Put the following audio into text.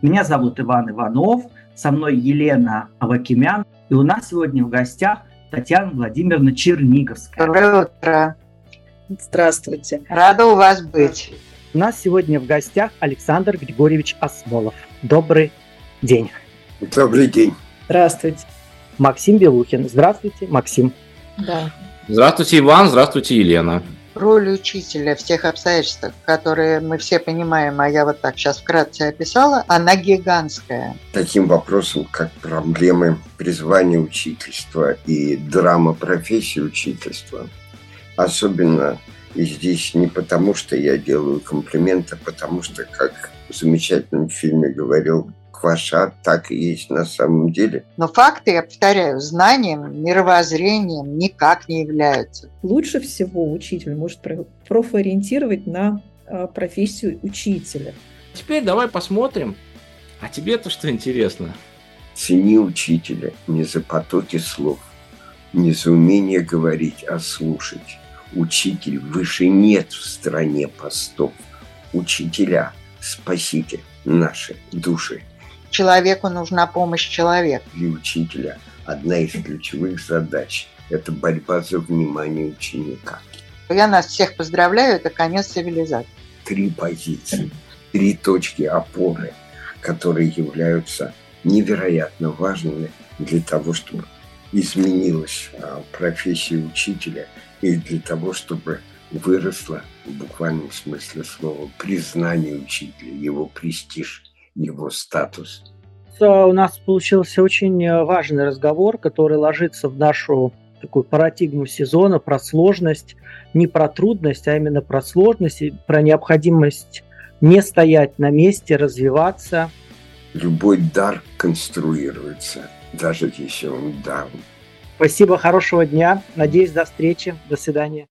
Меня зовут Иван Иванов, со мной Елена Авакимян, и у нас сегодня в гостях Татьяна Владимировна Черниговская. Доброе утро. Здравствуйте. Рада у вас быть. У нас сегодня в гостях Александр Григорьевич Осмолов. Добрый день. Добрый день. Здравствуйте. Максим Белухин. Здравствуйте, Максим. Да. Здравствуйте, Иван. Здравствуйте, Елена. Роль учителя в тех обстоятельствах, которые мы все понимаем, а я вот так сейчас вкратце описала, она гигантская. Таким вопросом, как проблемы призвания учительства и драма профессии учительства, особенно и здесь не потому, что я делаю комплименты, а потому что, как в замечательном фильме говорил Кваша, так и есть на самом деле. Но факты, я повторяю, знанием, мировоззрением никак не являются. Лучше всего учитель может профориентировать на а, профессию учителя. Теперь давай посмотрим. А тебе-то что интересно? Цени учителя не за потоки слов, не за умение говорить, а слушать. Учитель выше нет в стране постов. Учителя, спасите наши души. Человеку нужна помощь человека. Для учителя одна из ключевых задач – это борьба за внимание ученика. Я нас всех поздравляю, это конец цивилизации. Три позиции, три точки опоры, которые являются невероятно важными для того, чтобы изменилась а, профессия учителя и для того, чтобы выросло в буквальном смысле слова признание учителя, его престиж, его статус. У нас получился очень э, важный разговор, который ложится в нашу такую парадигму сезона про сложность, не про трудность, а именно про сложность и про необходимость не стоять на месте, развиваться. Любой дар конструируется, даже если он дар. Спасибо, хорошего дня. Надеюсь, до встречи. До свидания.